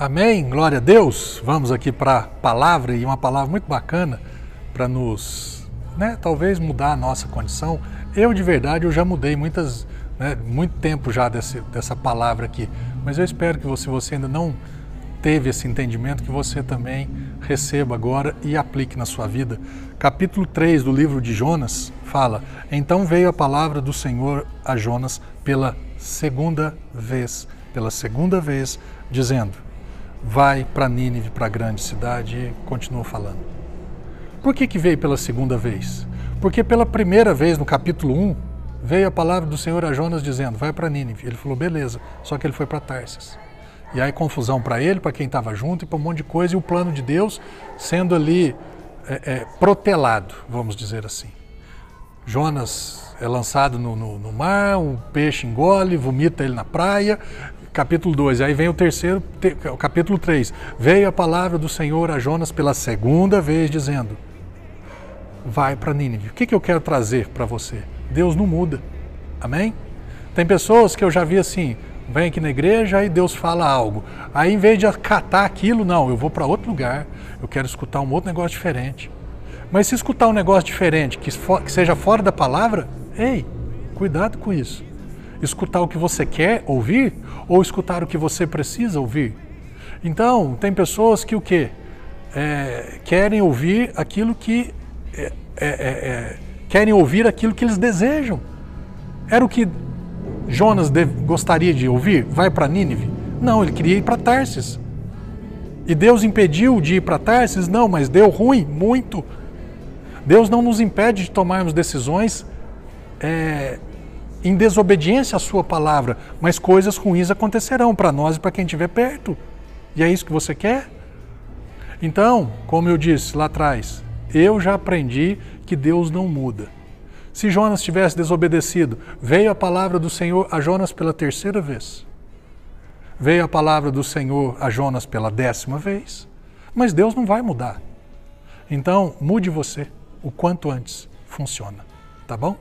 Amém, glória a Deus. Vamos aqui para a palavra e uma palavra muito bacana para nos, né, talvez mudar a nossa condição. Eu de verdade eu já mudei muitas, né, muito tempo já desse, dessa palavra aqui, mas eu espero que você, você ainda não teve esse entendimento, que você também receba agora e aplique na sua vida. Capítulo 3 do livro de Jonas fala: Então veio a palavra do Senhor a Jonas pela segunda vez, pela segunda vez, dizendo: vai para Nínive, para a grande cidade, e continua falando. Por que, que veio pela segunda vez? Porque pela primeira vez, no capítulo 1, veio a palavra do Senhor a Jonas dizendo: vai para Nínive. Ele falou: beleza, só que ele foi para Tarsis. E aí confusão para ele, para quem estava junto e para um monte de coisa, e o plano de Deus sendo ali é, é, protelado, vamos dizer assim. Jonas é lançado no, no, no mar, o peixe engole, vomita ele na praia, capítulo 2. Aí vem o terceiro, o capítulo 3. Veio a palavra do Senhor a Jonas pela segunda vez, dizendo: Vai para Nínive. O que, que eu quero trazer para você? Deus não muda. Amém? Tem pessoas que eu já vi assim, vem aqui na igreja e Deus fala algo. Aí, em vez de acatar aquilo, não, eu vou para outro lugar, eu quero escutar um outro negócio diferente. Mas se escutar um negócio diferente, que, que seja fora da palavra, ei, cuidado com isso escutar o que você quer ouvir ou escutar o que você precisa ouvir. Então, tem pessoas que o quê? É, querem ouvir aquilo que é, é, é, é querem ouvir aquilo que eles desejam. Era o que Jonas gostaria de ouvir? Vai para Nínive? Não, ele queria ir para Tarsis. E Deus impediu de ir para Tarsis? Não, mas deu ruim, muito. Deus não nos impede de tomarmos decisões é, em desobediência à sua palavra, mas coisas ruins acontecerão para nós e para quem estiver perto. E é isso que você quer? Então, como eu disse lá atrás, eu já aprendi que Deus não muda. Se Jonas tivesse desobedecido, veio a palavra do Senhor a Jonas pela terceira vez. Veio a palavra do Senhor a Jonas pela décima vez. Mas Deus não vai mudar. Então, mude você o quanto antes. Funciona. Tá bom?